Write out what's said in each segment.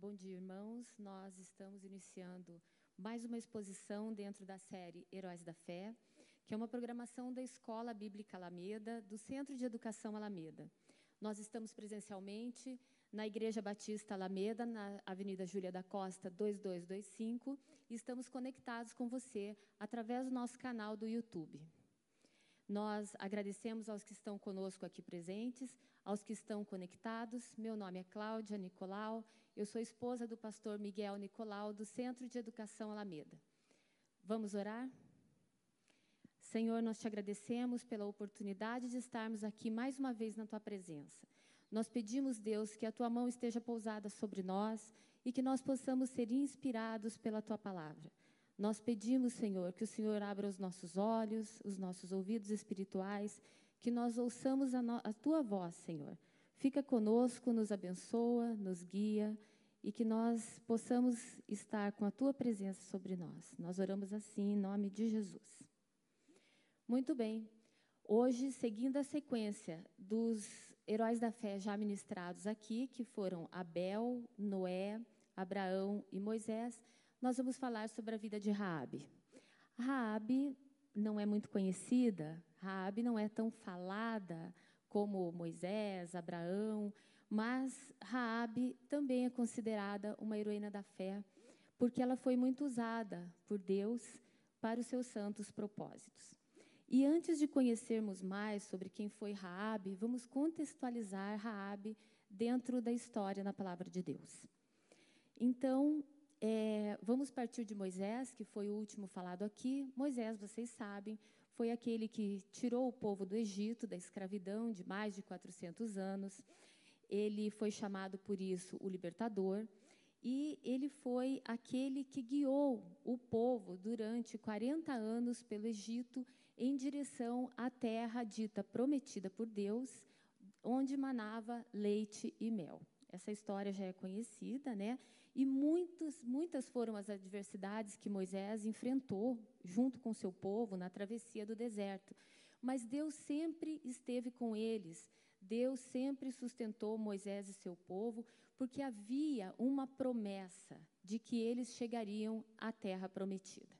Bom dia, irmãos. Nós estamos iniciando mais uma exposição dentro da série Heróis da Fé, que é uma programação da Escola Bíblica Alameda, do Centro de Educação Alameda. Nós estamos presencialmente na Igreja Batista Alameda, na Avenida Júlia da Costa, 2225, e estamos conectados com você através do nosso canal do YouTube. Nós agradecemos aos que estão conosco aqui presentes, aos que estão conectados. Meu nome é Cláudia Nicolau, eu sou esposa do pastor Miguel Nicolau, do Centro de Educação Alameda. Vamos orar? Senhor, nós te agradecemos pela oportunidade de estarmos aqui mais uma vez na tua presença. Nós pedimos, Deus, que a tua mão esteja pousada sobre nós e que nós possamos ser inspirados pela tua palavra. Nós pedimos, Senhor, que o Senhor abra os nossos olhos, os nossos ouvidos espirituais, que nós ouçamos a, a tua voz, Senhor. Fica conosco, nos abençoa, nos guia e que nós possamos estar com a tua presença sobre nós. Nós oramos assim em nome de Jesus. Muito bem. Hoje, seguindo a sequência dos heróis da fé já ministrados aqui, que foram Abel, Noé, Abraão e Moisés, nós vamos falar sobre a vida de Raabe. Raabe não é muito conhecida, Raabe não é tão falada como Moisés, Abraão, mas Raabe também é considerada uma heroína da fé, porque ela foi muito usada por Deus para os seus santos propósitos. E antes de conhecermos mais sobre quem foi Raabe, vamos contextualizar Raabe dentro da história na palavra de Deus. Então, é, vamos partir de Moisés, que foi o último falado aqui. Moisés, vocês sabem, foi aquele que tirou o povo do Egito, da escravidão de mais de 400 anos. Ele foi chamado por isso o libertador. E ele foi aquele que guiou o povo durante 40 anos pelo Egito em direção à terra dita prometida por Deus, onde manava leite e mel. Essa história já é conhecida, né? E muitas, muitas foram as adversidades que Moisés enfrentou junto com seu povo na travessia do deserto. Mas Deus sempre esteve com eles. Deus sempre sustentou Moisés e seu povo, porque havia uma promessa de que eles chegariam à terra prometida.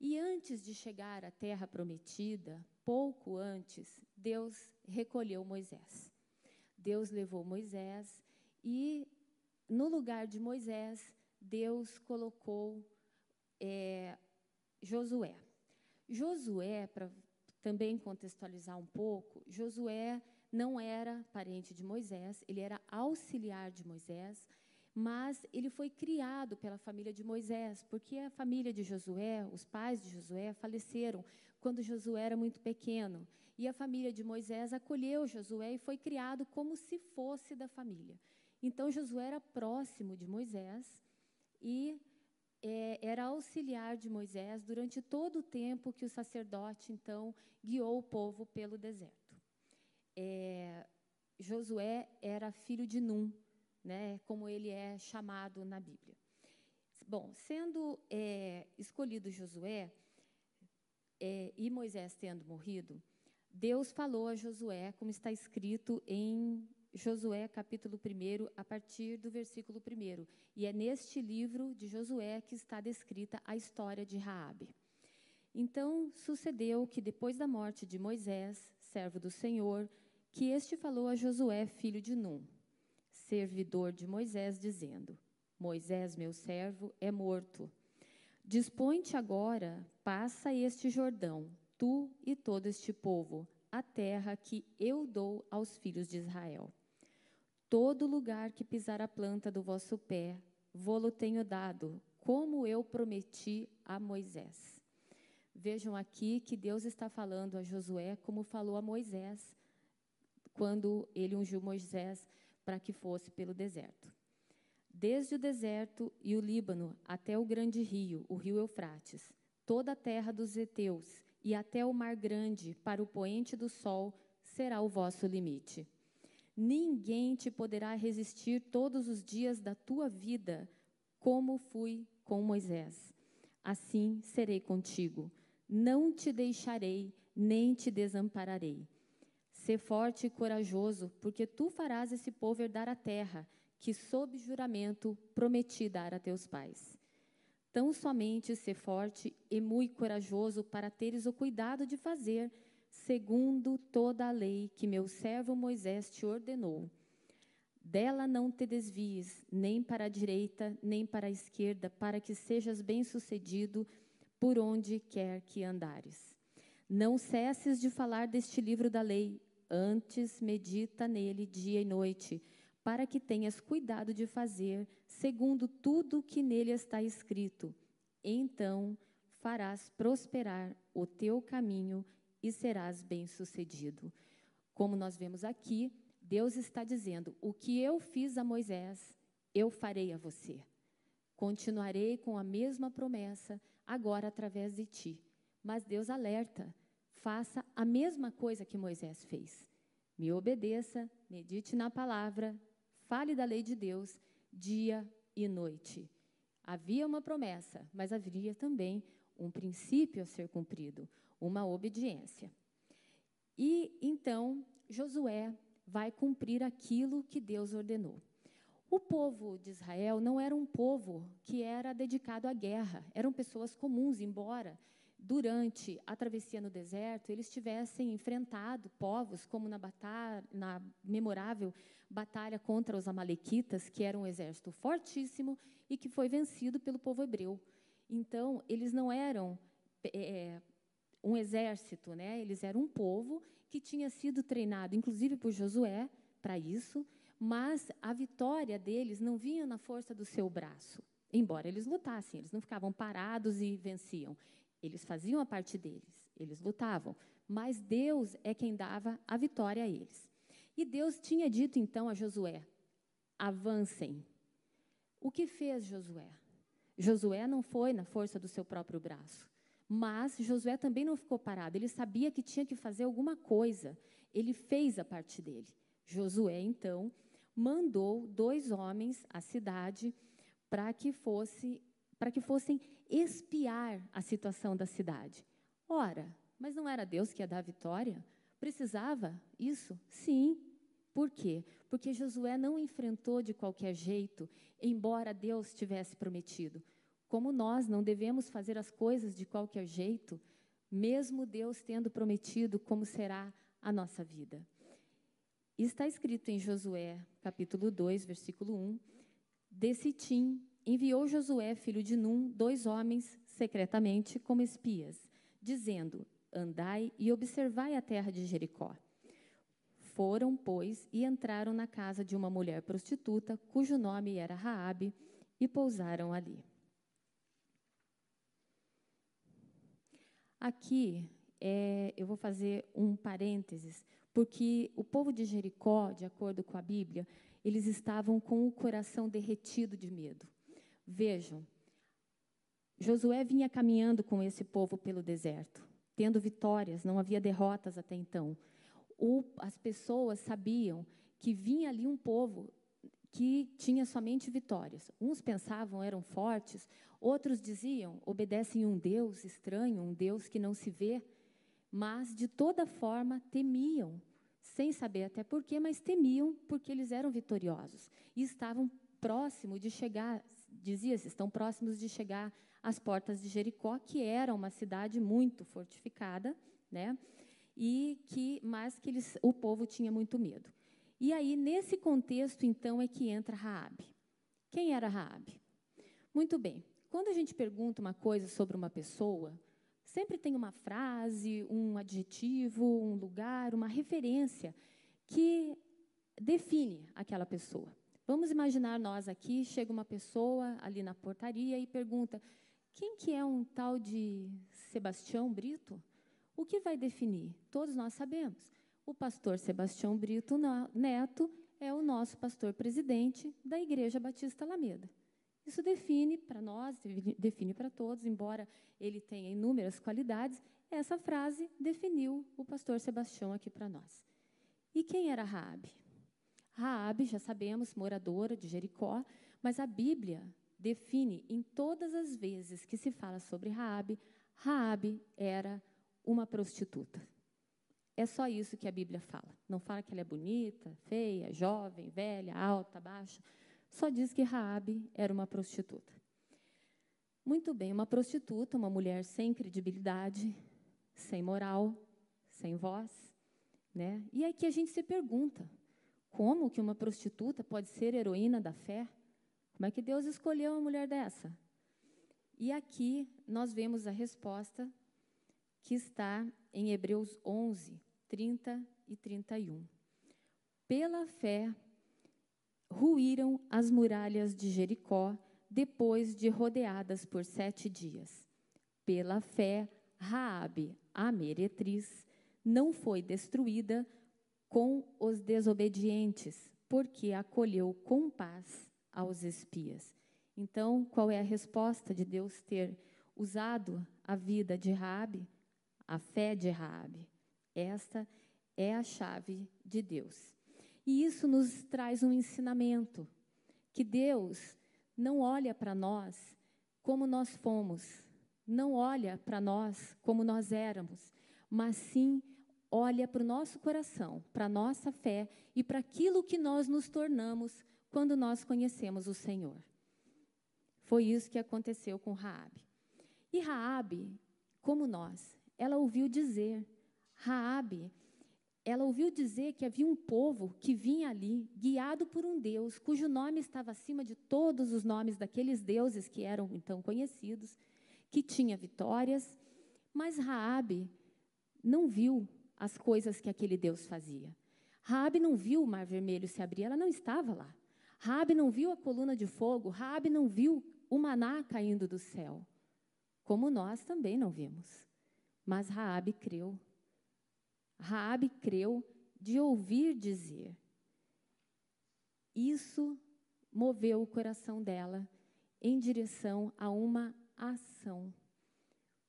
E antes de chegar à terra prometida, pouco antes, Deus recolheu Moisés. Deus levou Moisés e no lugar de Moisés, Deus colocou é, Josué. Josué, para também contextualizar um pouco, Josué não era parente de Moisés, ele era auxiliar de Moisés, mas ele foi criado pela família de Moisés, porque a família de Josué, os pais de Josué, faleceram quando Josué era muito pequeno. E a família de Moisés acolheu Josué e foi criado como se fosse da família. Então Josué era próximo de Moisés e é, era auxiliar de Moisés durante todo o tempo que o sacerdote então guiou o povo pelo deserto. É, Josué era filho de Num, né, como ele é chamado na Bíblia. Bom, sendo é, escolhido Josué é, e Moisés tendo morrido, Deus falou a Josué, como está escrito em Josué, capítulo 1, a partir do versículo 1. E é neste livro de Josué que está descrita a história de Raabe. Então sucedeu que depois da morte de Moisés, servo do Senhor, que este falou a Josué, filho de Num, servidor de Moisés, dizendo: Moisés, meu servo, é morto. Dispõe-te agora, passa este Jordão, tu e todo este povo, a terra que eu dou aos filhos de Israel. Todo lugar que pisar a planta do vosso pé, vô-lo tenho dado, como eu prometi a Moisés. Vejam aqui que Deus está falando a Josué como falou a Moisés, quando ele ungiu Moisés para que fosse pelo deserto. Desde o deserto e o Líbano até o grande rio, o rio Eufrates, toda a terra dos heteus e até o mar grande, para o poente do sol, será o vosso limite. Ninguém te poderá resistir todos os dias da tua vida, como fui com Moisés. Assim serei contigo. Não te deixarei, nem te desampararei. Sê forte e corajoso, porque tu farás esse povo herdar a terra, que, sob juramento, prometi dar a teus pais. Tão somente ser forte e muito corajoso para teres o cuidado de fazer, segundo toda a lei que meu servo Moisés te ordenou. Dela não te desvies, nem para a direita, nem para a esquerda, para que sejas bem-sucedido por onde quer que andares. Não cesses de falar deste livro da lei, antes medita nele dia e noite, para que tenhas cuidado de fazer segundo tudo o que nele está escrito. Então farás prosperar o teu caminho e serás bem-sucedido. Como nós vemos aqui, Deus está dizendo: o que eu fiz a Moisés, eu farei a você. Continuarei com a mesma promessa, agora através de ti. Mas Deus alerta: faça a mesma coisa que Moisés fez. Me obedeça, medite na palavra, fale da lei de Deus dia e noite. Havia uma promessa, mas havia também um princípio a ser cumprido, uma obediência. E então Josué vai cumprir aquilo que Deus ordenou. O povo de Israel não era um povo que era dedicado à guerra, eram pessoas comuns, embora durante a travessia no deserto, eles tivessem enfrentado povos, como na, batalha, na memorável batalha contra os Amalequitas, que era um exército fortíssimo e que foi vencido pelo povo hebreu. Então, eles não eram é, um exército, né? eles eram um povo que tinha sido treinado, inclusive por Josué, para isso, mas a vitória deles não vinha na força do seu braço. Embora eles lutassem, eles não ficavam parados e venciam. Eles faziam a parte deles, eles lutavam, mas Deus é quem dava a vitória a eles. E Deus tinha dito então a Josué: avancem. O que fez Josué? Josué não foi na força do seu próprio braço, mas Josué também não ficou parado, ele sabia que tinha que fazer alguma coisa, ele fez a parte dele. Josué, então, mandou dois homens à cidade para que fosse para que fossem espiar a situação da cidade. Ora, mas não era Deus que ia dar a vitória? Precisava isso? Sim. Por quê? Porque Josué não enfrentou de qualquer jeito, embora Deus tivesse prometido. Como nós não devemos fazer as coisas de qualquer jeito, mesmo Deus tendo prometido como será a nossa vida. Está escrito em Josué, capítulo 2, versículo 1: Desse tim enviou Josué, filho de Num, dois homens secretamente como espias, dizendo: Andai e observai a terra de Jericó. Foram, pois, e entraram na casa de uma mulher prostituta, cujo nome era Raabe, e pousaram ali. Aqui é, eu vou fazer um parênteses, porque o povo de Jericó, de acordo com a Bíblia, eles estavam com o coração derretido de medo. Vejam, Josué vinha caminhando com esse povo pelo deserto, tendo vitórias, não havia derrotas até então. O, as pessoas sabiam que vinha ali um povo que tinha somente vitórias. Uns pensavam eram fortes, outros diziam obedecem um Deus estranho, um Deus que não se vê, mas de toda forma temiam, sem saber até porquê, mas temiam porque eles eram vitoriosos e estavam próximo de chegar, dizia-se, estão próximos de chegar às portas de Jericó, que era uma cidade muito fortificada, né? E que, mas que eles, o povo tinha muito medo. E aí nesse contexto então é que entra Raabe. Quem era Raabe? Muito bem. Quando a gente pergunta uma coisa sobre uma pessoa, sempre tem uma frase, um adjetivo, um lugar, uma referência que define aquela pessoa. Vamos imaginar nós aqui, chega uma pessoa ali na portaria e pergunta: quem que é um tal de Sebastião Brito? O que vai definir? Todos nós sabemos. O pastor Sebastião Brito Neto é o nosso pastor presidente da Igreja Batista Alameda. Isso define para nós, define para todos, embora ele tenha inúmeras qualidades, essa frase definiu o pastor Sebastião aqui para nós. E quem era Raabe? Raabe, já sabemos, moradora de Jericó, mas a Bíblia define em todas as vezes que se fala sobre Raabe, Raabe era uma prostituta. É só isso que a Bíblia fala. Não fala que ela é bonita, feia, jovem, velha, alta, baixa. Só diz que Raabe era uma prostituta. Muito bem, uma prostituta, uma mulher sem credibilidade, sem moral, sem voz, né? E aí que a gente se pergunta: como que uma prostituta pode ser heroína da fé? Como é que Deus escolheu uma mulher dessa? E aqui nós vemos a resposta que está em Hebreus 11, 30 e 31. Pela fé, ruíram as muralhas de Jericó depois de rodeadas por sete dias. Pela fé, Raabe, a meretriz, não foi destruída com os desobedientes, porque acolheu com paz aos espias. Então, qual é a resposta de Deus ter usado a vida de Raabe, a fé de Raabe? Esta é a chave de Deus. E isso nos traz um ensinamento que Deus não olha para nós como nós fomos, não olha para nós como nós éramos, mas sim olha para o nosso coração, para a nossa fé e para aquilo que nós nos tornamos quando nós conhecemos o Senhor. Foi isso que aconteceu com Raabe. E Raabe, como nós, ela ouviu dizer, Raabe ela ouviu dizer que havia um povo que vinha ali, guiado por um Deus, cujo nome estava acima de todos os nomes daqueles deuses que eram então conhecidos, que tinha vitórias, mas Raabe não viu as coisas que aquele Deus fazia. Raabe não viu o mar vermelho se abrir, ela não estava lá. Raabe não viu a coluna de fogo, Raabe não viu o maná caindo do céu, como nós também não vimos. Mas Raabe creu Raabe creu de ouvir dizer. Isso moveu o coração dela em direção a uma ação.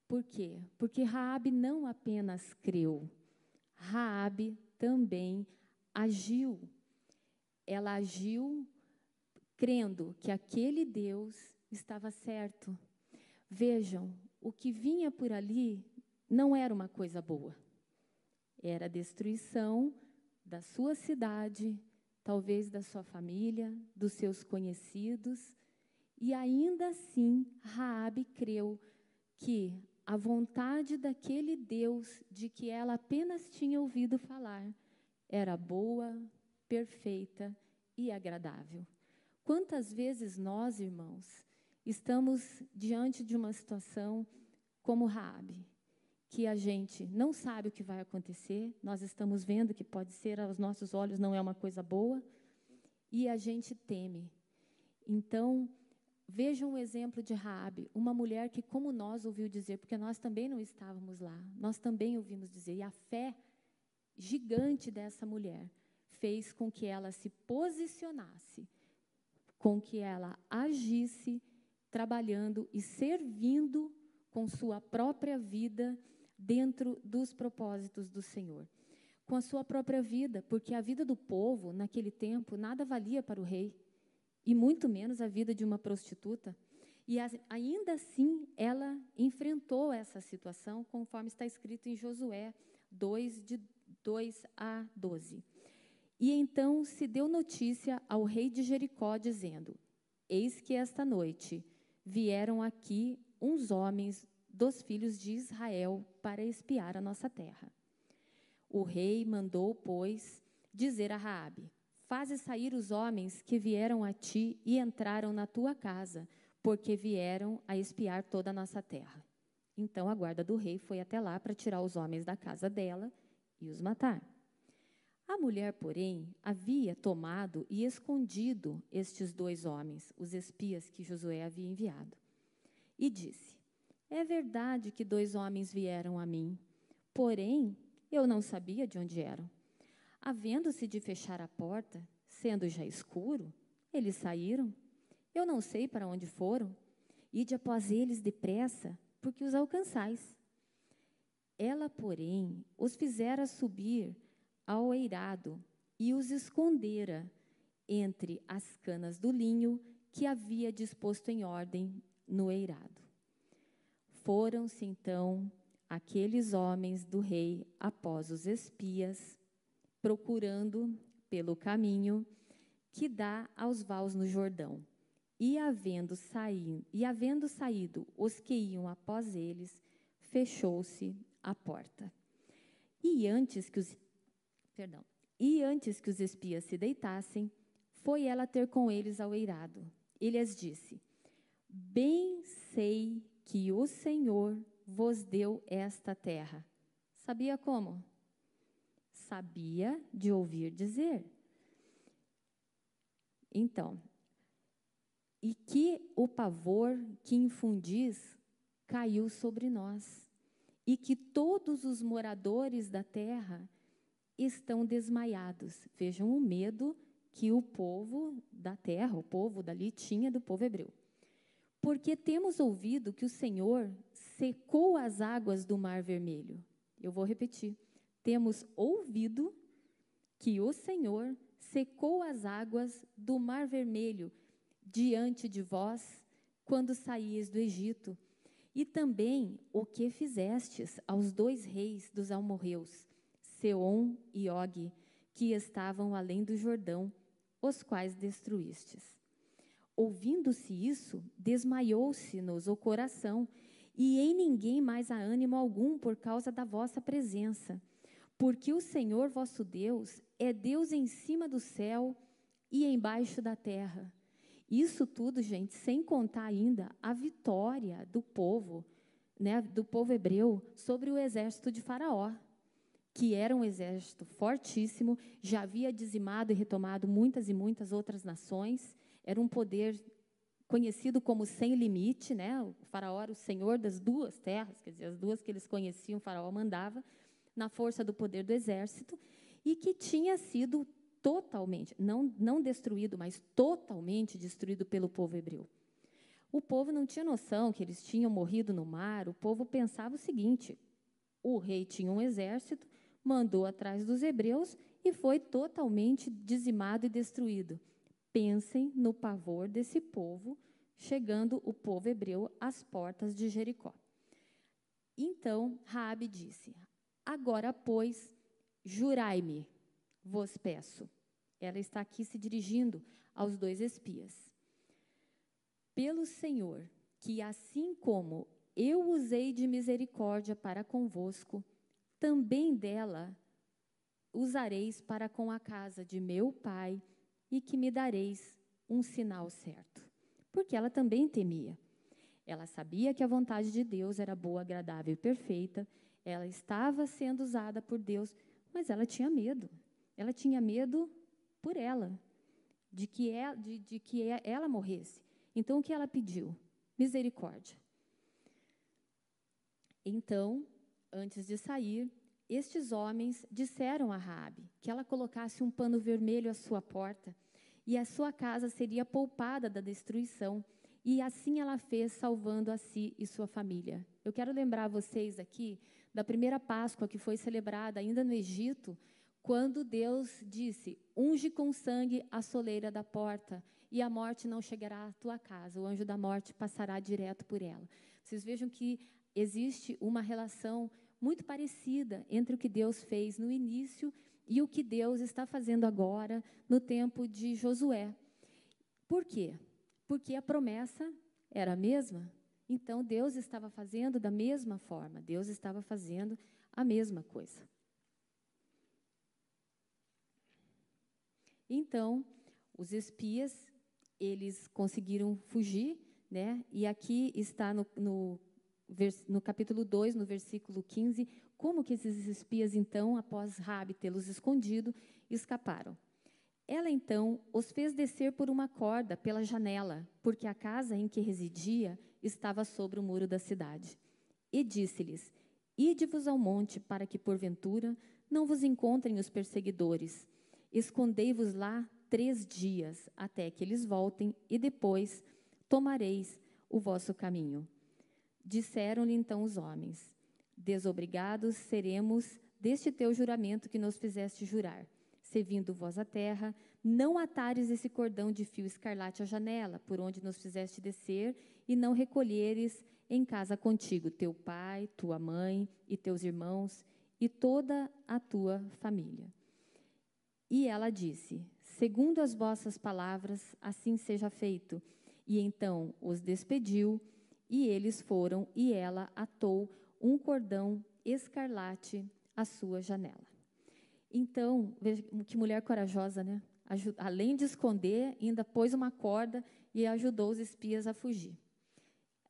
Por quê? Porque Raabe não apenas creu, Raabe também agiu. Ela agiu crendo que aquele Deus estava certo. Vejam, o que vinha por ali não era uma coisa boa. Era a destruição da sua cidade, talvez da sua família, dos seus conhecidos, e ainda assim Raabe creu que a vontade daquele Deus de que ela apenas tinha ouvido falar era boa, perfeita e agradável. Quantas vezes nós, irmãos, estamos diante de uma situação como Raabe, que a gente não sabe o que vai acontecer, nós estamos vendo que pode ser aos nossos olhos não é uma coisa boa, e a gente teme. Então, vejam o exemplo de Raabe, uma mulher que como nós ouviu dizer, porque nós também não estávamos lá, nós também ouvimos dizer, e a fé gigante dessa mulher fez com que ela se posicionasse, com que ela agisse trabalhando e servindo com sua própria vida dentro dos propósitos do Senhor. Com a sua própria vida, porque a vida do povo, naquele tempo, nada valia para o rei, e muito menos a vida de uma prostituta. E ainda assim, ela enfrentou essa situação, conforme está escrito em Josué 2, de 2 a 12. E então se deu notícia ao rei de Jericó, dizendo: Eis que esta noite vieram aqui uns homens dos filhos de Israel para espiar a nossa terra. O rei mandou, pois, dizer a Raabe: Faze sair os homens que vieram a ti e entraram na tua casa, porque vieram a espiar toda a nossa terra. Então a guarda do rei foi até lá para tirar os homens da casa dela e os matar. A mulher, porém, havia tomado e escondido estes dois homens, os espias que Josué havia enviado. E disse: é verdade que dois homens vieram a mim, porém eu não sabia de onde eram. Havendo-se de fechar a porta, sendo já escuro, eles saíram. Eu não sei para onde foram. Ide após eles depressa, porque os alcançais. Ela, porém, os fizera subir ao eirado e os escondera entre as canas do linho que havia disposto em ordem no eirado. Foram-se então aqueles homens do rei após os espias, procurando pelo caminho que dá aos vaus no Jordão. E havendo saído, e havendo saído os que iam após eles, fechou-se a porta. E antes que os perdão, e antes que os espias se deitassem, foi ela ter com eles ao eirado. E lhes disse: Bem sei que o Senhor vos deu esta terra. Sabia como? Sabia de ouvir dizer. Então, e que o pavor que infundis caiu sobre nós, e que todos os moradores da terra estão desmaiados. Vejam o medo que o povo da terra, o povo dali, tinha do povo hebreu. Porque temos ouvido que o Senhor secou as águas do Mar Vermelho. Eu vou repetir. Temos ouvido que o Senhor secou as águas do Mar Vermelho diante de vós quando saíes do Egito. E também o que fizestes aos dois reis dos amorreus, Seom e Og, que estavam além do Jordão, os quais destruístes. Ouvindo-se isso, desmaiou-se-nos o coração, e em ninguém mais há ânimo algum por causa da vossa presença. Porque o Senhor vosso Deus é Deus em cima do céu e embaixo da terra. Isso tudo, gente, sem contar ainda a vitória do povo, né, do povo hebreu sobre o exército de Faraó que era um exército fortíssimo, já havia dizimado e retomado muitas e muitas outras nações, era um poder conhecido como sem limite, né? O faraó era o senhor das duas terras, quer dizer, as duas que eles conheciam, o faraó mandava na força do poder do exército e que tinha sido totalmente, não não destruído, mas totalmente destruído pelo povo hebreu. O povo não tinha noção que eles tinham morrido no mar, o povo pensava o seguinte: o rei tinha um exército, mandou atrás dos hebreus e foi totalmente dizimado e destruído. Pensem no pavor desse povo, chegando o povo hebreu às portas de Jericó. Então Raabe disse: Agora, pois, jurai-me, vos peço. Ela está aqui se dirigindo aos dois espias. Pelo Senhor, que assim como eu usei de misericórdia para convosco, também dela usareis para com a casa de meu pai e que me dareis um sinal certo. Porque ela também temia. Ela sabia que a vontade de Deus era boa, agradável e perfeita. Ela estava sendo usada por Deus, mas ela tinha medo. Ela tinha medo por ela, de que ela, de, de que ela morresse. Então, o que ela pediu? Misericórdia. Então, antes de sair, estes homens disseram a Raabe que ela colocasse um pano vermelho à sua porta e a sua casa seria poupada da destruição. E assim ela fez, salvando a si e sua família. Eu quero lembrar vocês aqui da primeira Páscoa que foi celebrada ainda no Egito, quando Deus disse: Unge com sangue a soleira da porta, e a morte não chegará à tua casa, o anjo da morte passará direto por ela. Vocês vejam que existe uma relação muito parecida entre o que Deus fez no início e o que Deus está fazendo agora no tempo de Josué. Por quê? Porque a promessa era a mesma. Então Deus estava fazendo da mesma forma, Deus estava fazendo a mesma coisa. Então, os espias, eles conseguiram fugir, né? E aqui está no, no no capítulo 2, no versículo 15, como que esses espias, então, após Rabi tê-los escondido, escaparam. Ela, então, os fez descer por uma corda pela janela, porque a casa em que residia estava sobre o muro da cidade. E disse-lhes: Ide-vos ao monte, para que, porventura, não vos encontrem os perseguidores. Escondei-vos lá três dias, até que eles voltem, e depois tomareis o vosso caminho. Disseram-lhe então os homens: Desobrigados seremos deste teu juramento que nos fizeste jurar. Servindo vós a terra, não atares esse cordão de fio escarlate à janela, por onde nos fizeste descer, e não recolheres em casa contigo teu pai, tua mãe e teus irmãos e toda a tua família. E ela disse: segundo as vossas palavras, assim seja feito. E então os despediu, e eles foram, e ela atou um cordão escarlate à sua janela. Então, veja que mulher corajosa, né? Além de esconder, ainda pôs uma corda e ajudou os espias a fugir.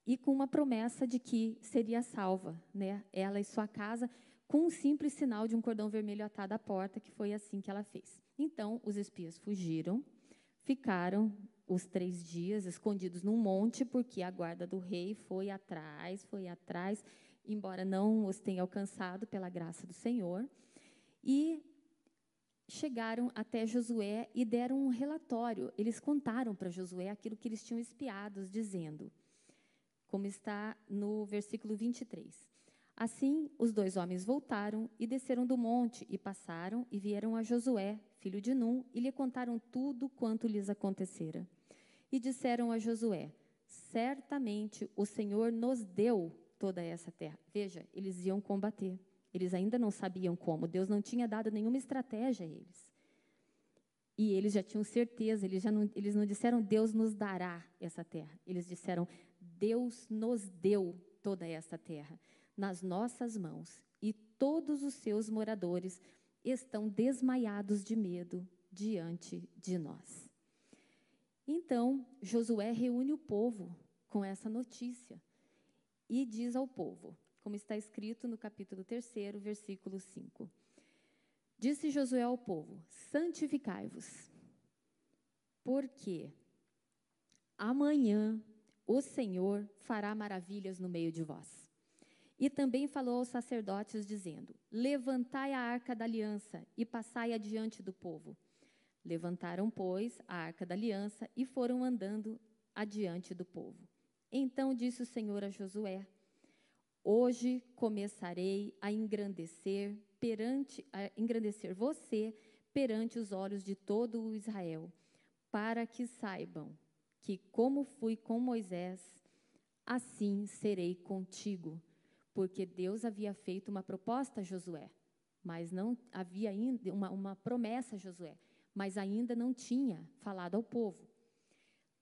E com uma promessa de que seria salva, né? Ela e sua casa, com um simples sinal de um cordão vermelho atado à porta, que foi assim que ela fez. Então, os espias fugiram, ficaram os três dias escondidos num monte, porque a guarda do rei foi atrás, foi atrás, embora não os tenha alcançado pela graça do Senhor. E chegaram até Josué e deram um relatório. Eles contaram para Josué aquilo que eles tinham espiado, dizendo, como está no versículo 23. Assim, os dois homens voltaram e desceram do monte e passaram e vieram a Josué, filho de Num, e lhe contaram tudo quanto lhes acontecera. E disseram a Josué: Certamente o Senhor nos deu toda essa terra. Veja, eles iam combater. Eles ainda não sabiam como. Deus não tinha dado nenhuma estratégia a eles. E eles já tinham certeza, eles, já não, eles não disseram Deus nos dará essa terra. Eles disseram Deus nos deu toda essa terra nas nossas mãos. E todos os seus moradores estão desmaiados de medo diante de nós. Então, Josué reúne o povo com essa notícia e diz ao povo: como está escrito no capítulo 3, versículo 5. Disse Josué ao povo: Santificai-vos, porque amanhã o Senhor fará maravilhas no meio de vós. E também falou aos sacerdotes, dizendo: Levantai a arca da aliança e passai adiante do povo. Levantaram, pois, a arca da aliança e foram andando adiante do povo. Então disse o Senhor a Josué: Hoje começarei a engrandecer perante a engrandecer você perante os olhos de todo o Israel, para que saibam que como fui com Moisés, assim serei contigo, porque Deus havia feito uma proposta a Josué, mas não havia ainda uma, uma promessa a Josué, mas ainda não tinha falado ao povo.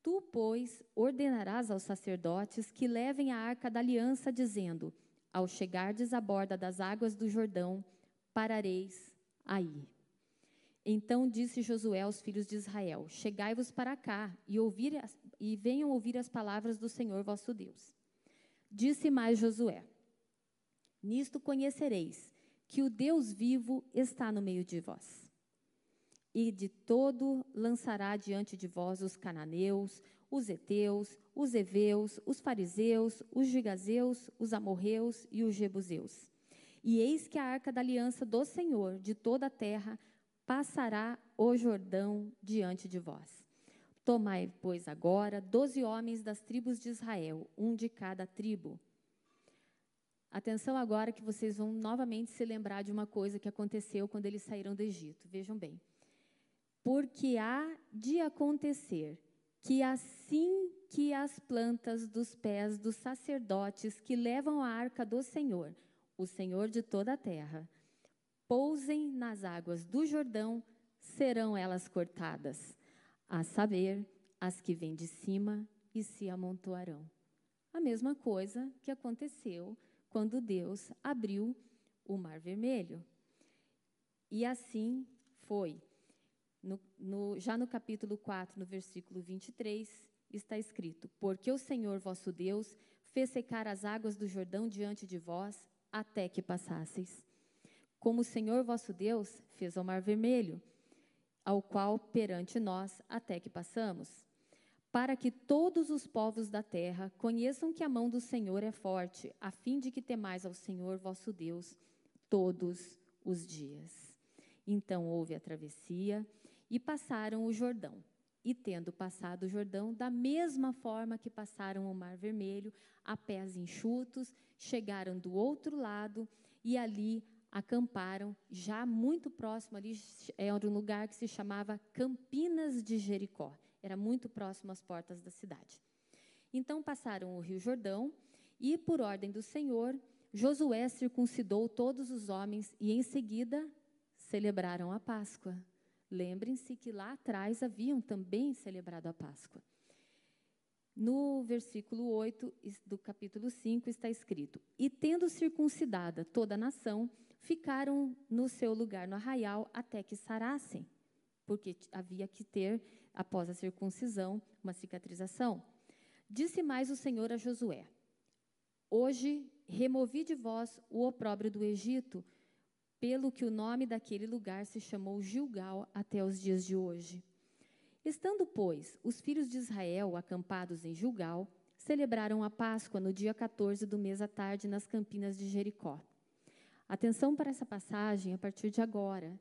Tu, pois, ordenarás aos sacerdotes que levem a arca da aliança, dizendo: Ao chegardes à borda das águas do Jordão, parareis aí. Então disse Josué aos filhos de Israel: Chegai-vos para cá e, ouvir e venham ouvir as palavras do Senhor vosso Deus. Disse mais Josué: Nisto conhecereis que o Deus vivo está no meio de vós e de todo lançará diante de vós os cananeus, os heteus, os heveus, os fariseus, os gigazeus, os amorreus e os jebuseus. E eis que a arca da aliança do Senhor de toda a terra passará o Jordão diante de vós. Tomai, pois, agora doze homens das tribos de Israel, um de cada tribo. Atenção agora que vocês vão novamente se lembrar de uma coisa que aconteceu quando eles saíram do Egito. Vejam bem. Porque há de acontecer que assim que as plantas dos pés dos sacerdotes que levam a arca do Senhor, o Senhor de toda a terra, pousem nas águas do Jordão, serão elas cortadas, a saber, as que vêm de cima e se amontoarão. A mesma coisa que aconteceu quando Deus abriu o Mar Vermelho. E assim foi. No, no, já no capítulo 4, no versículo 23, está escrito: Porque o Senhor vosso Deus fez secar as águas do Jordão diante de vós, até que passasseis. Como o Senhor vosso Deus fez ao Mar Vermelho, ao qual perante nós, até que passamos. Para que todos os povos da terra conheçam que a mão do Senhor é forte, a fim de que temais ao Senhor vosso Deus todos os dias. Então houve a travessia e passaram o Jordão. E tendo passado o Jordão, da mesma forma que passaram o Mar Vermelho, a pés enxutos, chegaram do outro lado e ali acamparam, já muito próximo ali, era um lugar que se chamava Campinas de Jericó. Era muito próximo às portas da cidade. Então passaram o Rio Jordão e, por ordem do Senhor, Josué circuncidou todos os homens e, em seguida, celebraram a Páscoa Lembrem-se que lá atrás haviam também celebrado a Páscoa. No versículo 8 do capítulo 5 está escrito: E tendo circuncidada toda a nação, ficaram no seu lugar no arraial até que sarassem, porque havia que ter, após a circuncisão, uma cicatrização. Disse mais o Senhor a Josué: Hoje removi de vós o opróbrio do Egito, pelo que o nome daquele lugar se chamou Gilgal até os dias de hoje. Estando, pois, os filhos de Israel acampados em Gilgal, celebraram a Páscoa no dia 14 do mês à tarde nas campinas de Jericó. Atenção para essa passagem a partir de agora,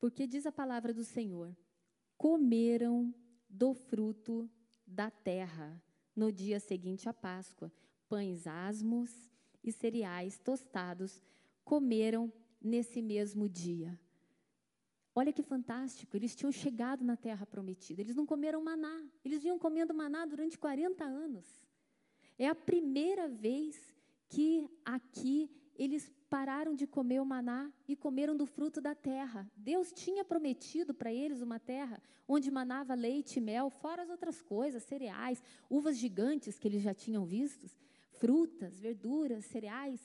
porque diz a palavra do Senhor: comeram do fruto da terra no dia seguinte à Páscoa, pães asmos e cereais tostados, comeram nesse mesmo dia. Olha que fantástico, eles tinham chegado na terra prometida, eles não comeram maná, eles vinham comendo maná durante 40 anos. É a primeira vez que aqui eles pararam de comer o maná e comeram do fruto da terra. Deus tinha prometido para eles uma terra onde manava leite e mel, fora as outras coisas, cereais, uvas gigantes que eles já tinham vistos, frutas, verduras, cereais.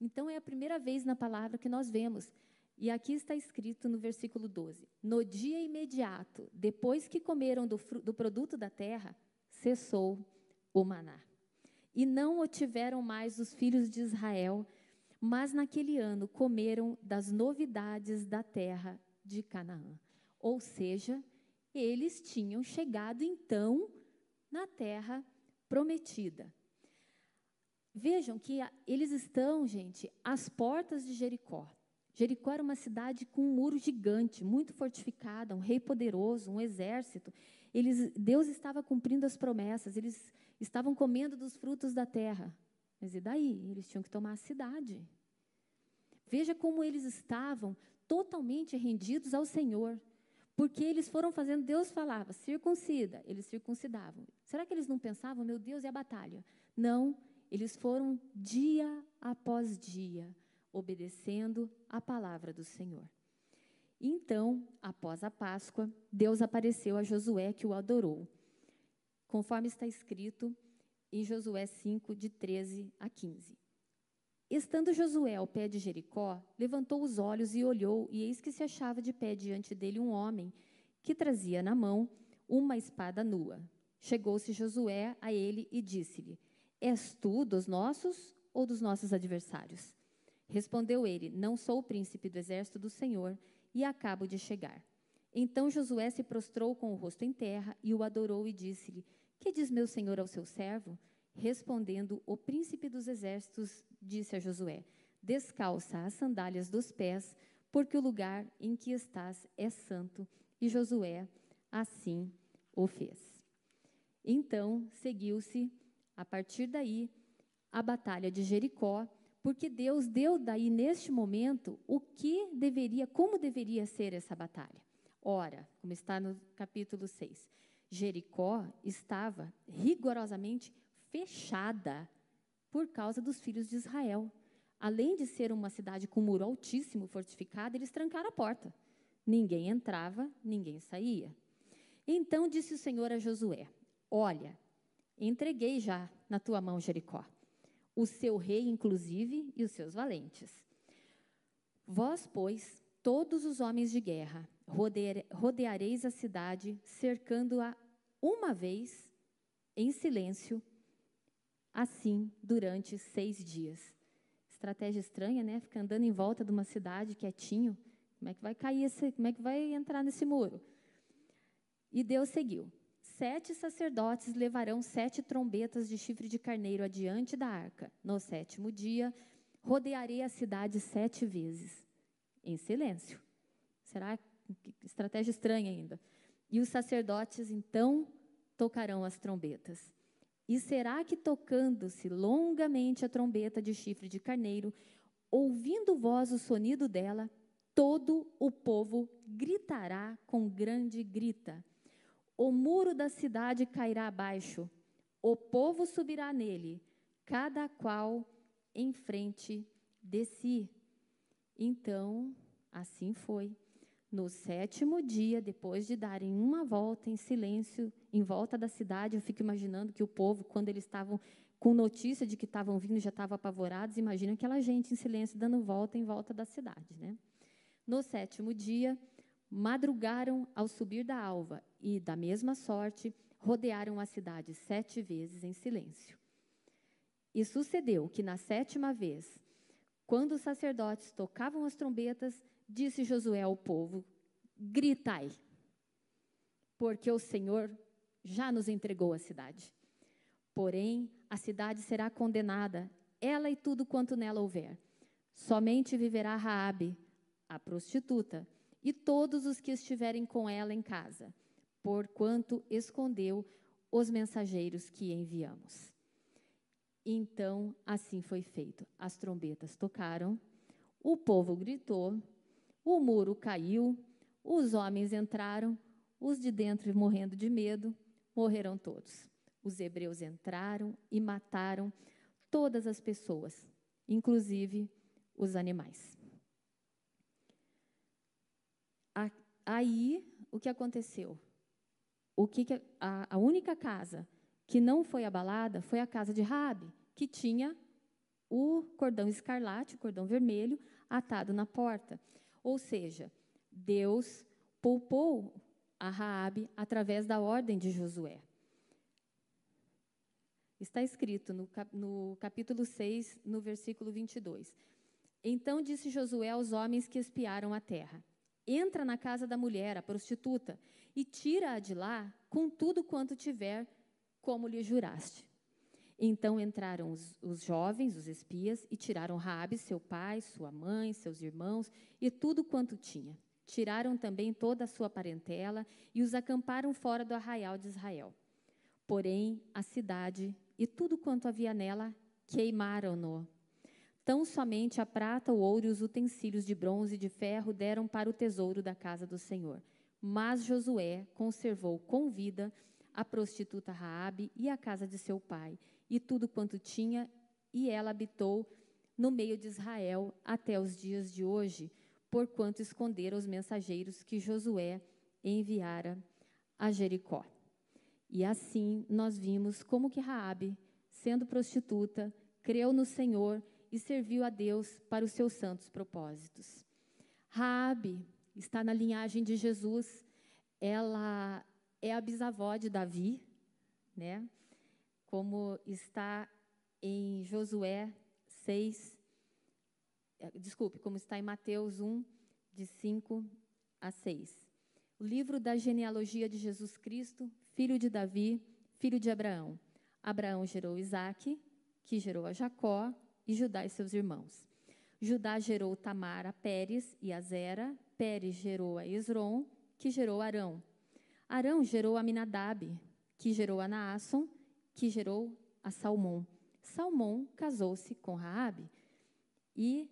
Então é a primeira vez na palavra que nós vemos. E aqui está escrito no versículo 12: No dia imediato, depois que comeram do, do produto da terra, cessou o maná. E não o tiveram mais os filhos de Israel, mas naquele ano comeram das novidades da terra de Canaã. Ou seja, eles tinham chegado então na terra prometida. Vejam que eles estão, gente, às portas de Jericó. Jericó era uma cidade com um muro gigante, muito fortificada, um rei poderoso, um exército. Eles, Deus estava cumprindo as promessas, eles estavam comendo dos frutos da terra. Mas e daí? Eles tinham que tomar a cidade. Veja como eles estavam totalmente rendidos ao Senhor. Porque eles foram fazendo, Deus falava, circuncida, eles circuncidavam. Será que eles não pensavam, meu Deus, e a batalha? Não, eles foram dia após dia obedecendo a palavra do Senhor. Então, após a Páscoa, Deus apareceu a Josué que o adorou, conforme está escrito em Josué 5, de 13 a 15. Estando Josué ao pé de Jericó, levantou os olhos e olhou, e eis que se achava de pé diante dele um homem que trazia na mão uma espada nua. Chegou-se Josué a ele e disse-lhe: És tu dos nossos ou dos nossos adversários? Respondeu ele: Não sou o príncipe do exército do Senhor e acabo de chegar. Então Josué se prostrou com o rosto em terra e o adorou e disse-lhe: Que diz meu senhor ao seu servo? Respondendo, o príncipe dos exércitos disse a Josué: Descalça as sandálias dos pés, porque o lugar em que estás é santo. E Josué assim o fez. Então seguiu-se a partir daí, a batalha de Jericó, porque Deus deu daí neste momento o que deveria, como deveria ser essa batalha. Ora, como está no capítulo 6, Jericó estava rigorosamente fechada por causa dos filhos de Israel. Além de ser uma cidade com muro altíssimo, fortificada, eles trancaram a porta. Ninguém entrava, ninguém saía. Então disse o Senhor a Josué: Olha, Entreguei já na tua mão Jericó, o seu rei, inclusive, e os seus valentes. Vós, pois, todos os homens de guerra, rodeareis a cidade, cercando-a uma vez, em silêncio, assim durante seis dias. Estratégia estranha, né? Ficar andando em volta de uma cidade quietinho. Como é que vai cair esse, como é que vai entrar nesse muro? E Deus seguiu. Sete sacerdotes levarão sete trombetas de chifre de carneiro adiante da arca. No sétimo dia, rodearei a cidade sete vezes, em silêncio. Será estratégia estranha ainda? E os sacerdotes então tocarão as trombetas. E será que tocando-se longamente a trombeta de chifre de carneiro, ouvindo voz o sonido dela, todo o povo gritará com grande grita o muro da cidade cairá abaixo, o povo subirá nele, cada qual em frente de si. Então, assim foi. No sétimo dia, depois de darem uma volta em silêncio em volta da cidade, eu fico imaginando que o povo, quando eles estavam com notícia de que estavam vindo, já estavam apavorados. Imagina aquela gente em silêncio dando volta em volta da cidade, né? No sétimo dia, madrugaram ao subir da alva e, da mesma sorte, rodearam a cidade sete vezes em silêncio. E sucedeu que, na sétima vez, quando os sacerdotes tocavam as trombetas, disse Josué ao povo: Gritai, porque o Senhor já nos entregou a cidade. Porém, a cidade será condenada, ela e tudo quanto nela houver. Somente viverá Raabe, a prostituta, e todos os que estiverem com ela em casa, porquanto escondeu os mensageiros que enviamos. Então, assim foi feito. As trombetas tocaram, o povo gritou, o muro caiu, os homens entraram, os de dentro morrendo de medo, morreram todos. Os hebreus entraram e mataram todas as pessoas, inclusive os animais. Aí, o que aconteceu? O que, que a, a, única casa que não foi abalada foi a casa de Rabi, que tinha o cordão escarlate, o cordão vermelho, atado na porta. Ou seja, Deus poupou a Raabe através da ordem de Josué. Está escrito no, no capítulo 6, no versículo 22. Então disse Josué aos homens que espiaram a terra: Entra na casa da mulher, a prostituta, e tira-a de lá com tudo quanto tiver, como lhe juraste. Então entraram os, os, jovens, os espias, e tiraram Rabi, seu pai, sua mãe, seus irmãos e tudo quanto tinha. Tiraram também toda a sua parentela e os acamparam fora do arraial de Israel. Porém, a cidade e tudo quanto havia nela queimaram-no. Tão somente a prata, o ouro e os utensílios de bronze e de ferro deram para o tesouro da casa do Senhor. Mas Josué conservou com vida a prostituta Raabe e a casa de seu pai e tudo quanto tinha, e ela habitou no meio de Israel até os dias de hoje, porquanto esconderam os mensageiros que Josué enviara a Jericó. E assim nós vimos como que Raabe, sendo prostituta, creu no Senhor e serviu a Deus para os seus santos propósitos. Raabe está na linhagem de Jesus. Ela é a bisavó de Davi, né? Como está em Josué 6, eh, desculpe, como está em Mateus 1, de 5 a 6. O livro da genealogia de Jesus Cristo, filho de Davi, filho de Abraão. Abraão gerou Isaque, que gerou a Jacó, e Judá e seus irmãos. Judá gerou Tamar a Pérez e a Zera, Pérez gerou a Esron, que gerou Arão. Arão gerou a Minadab, que gerou a Naasson, que gerou a Salmão. Salmão casou-se com Raabe e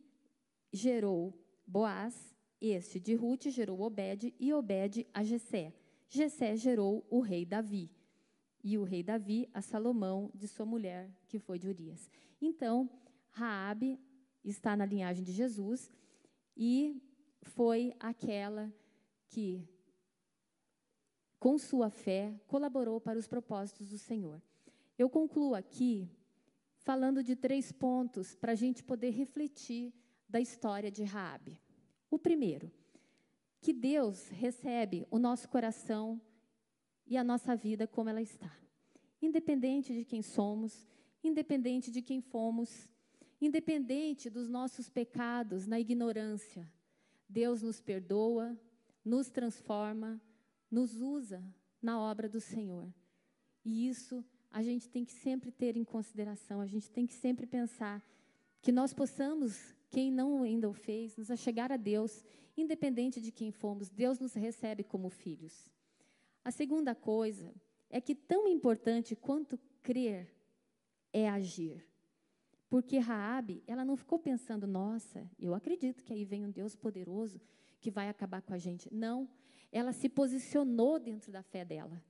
gerou Boaz. Este de Ruth gerou Obed e Obed a Jessé. Jessé gerou o rei Davi. E o rei Davi a Salomão de sua mulher, que foi de Urias. Então, Raabe está na linhagem de Jesus e foi aquela que com sua fé colaborou para os propósitos do Senhor. Eu concluo aqui falando de três pontos para a gente poder refletir da história de Raabe. O primeiro, que Deus recebe o nosso coração e a nossa vida como ela está. Independente de quem somos, independente de quem fomos, independente dos nossos pecados na ignorância, Deus nos perdoa, nos transforma, nos usa na obra do Senhor. E isso a gente tem que sempre ter em consideração, a gente tem que sempre pensar que nós possamos, quem não ainda o fez, nos achegar a Deus, independente de quem fomos, Deus nos recebe como filhos. A segunda coisa é que tão importante quanto crer é agir. Porque Raabe, ela não ficou pensando, nossa, eu acredito que aí vem um Deus poderoso que vai acabar com a gente. Não, ela se posicionou dentro da fé dela.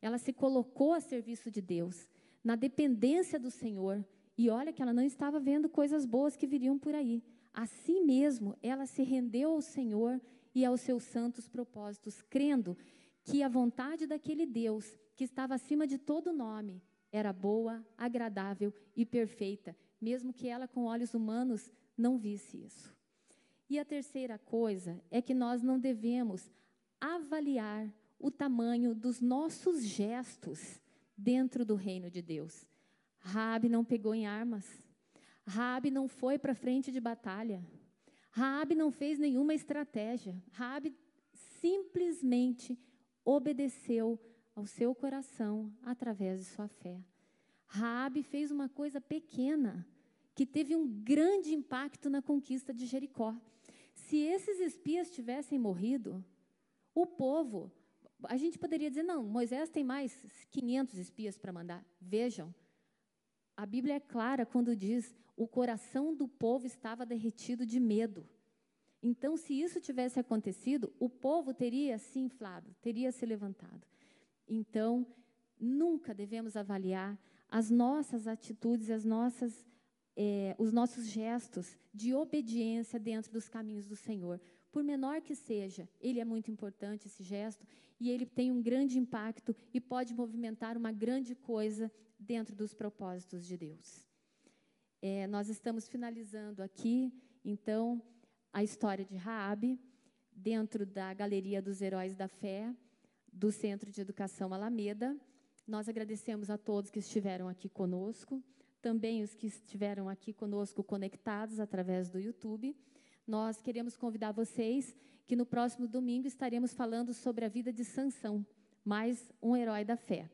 Ela se colocou a serviço de Deus, na dependência do Senhor. E olha que ela não estava vendo coisas boas que viriam por aí. Assim mesmo, ela se rendeu ao Senhor e aos seus santos propósitos, crendo que a vontade daquele Deus, que estava acima de todo nome, era boa, agradável e perfeita, mesmo que ela, com olhos humanos, não visse isso. E a terceira coisa é que nós não devemos avaliar o tamanho dos nossos gestos dentro do reino de Deus. Rabi não pegou em armas. Rabi não foi para frente de batalha. Rabi não fez nenhuma estratégia. Rabi simplesmente obedeceu ao seu coração através de sua fé. Raabe fez uma coisa pequena que teve um grande impacto na conquista de Jericó. Se esses espias tivessem morrido, o povo, a gente poderia dizer, não, Moisés tem mais 500 espias para mandar. Vejam, a Bíblia é clara quando diz o coração do povo estava derretido de medo. Então, se isso tivesse acontecido, o povo teria se inflado, teria se levantado. Então, nunca devemos avaliar as nossas atitudes, as nossas, é, os nossos gestos de obediência dentro dos caminhos do Senhor. Por menor que seja, ele é muito importante, esse gesto, e ele tem um grande impacto e pode movimentar uma grande coisa dentro dos propósitos de Deus. É, nós estamos finalizando aqui, então, a história de Raabe dentro da Galeria dos Heróis da Fé do Centro de Educação Alameda. Nós agradecemos a todos que estiveram aqui conosco, também os que estiveram aqui conosco conectados através do YouTube. Nós queremos convidar vocês que no próximo domingo estaremos falando sobre a vida de Sansão, mais um herói da fé.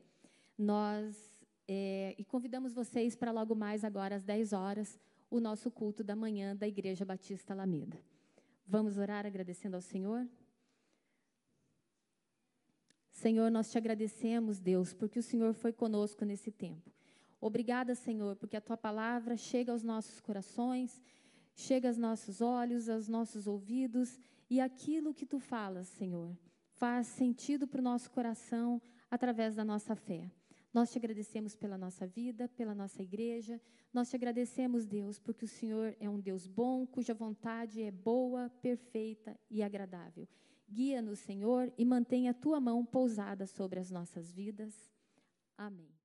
Nós é, e convidamos vocês para logo mais agora às 10 horas o nosso culto da manhã da Igreja Batista Alameda. Vamos orar agradecendo ao Senhor? Senhor, nós te agradecemos, Deus, porque o Senhor foi conosco nesse tempo. Obrigada, Senhor, porque a tua palavra chega aos nossos corações, chega aos nossos olhos, aos nossos ouvidos, e aquilo que tu falas, Senhor, faz sentido para o nosso coração através da nossa fé. Nós te agradecemos pela nossa vida, pela nossa igreja. Nós te agradecemos, Deus, porque o Senhor é um Deus bom, cuja vontade é boa, perfeita e agradável. Guia-nos, Senhor, e mantenha a tua mão pousada sobre as nossas vidas. Amém.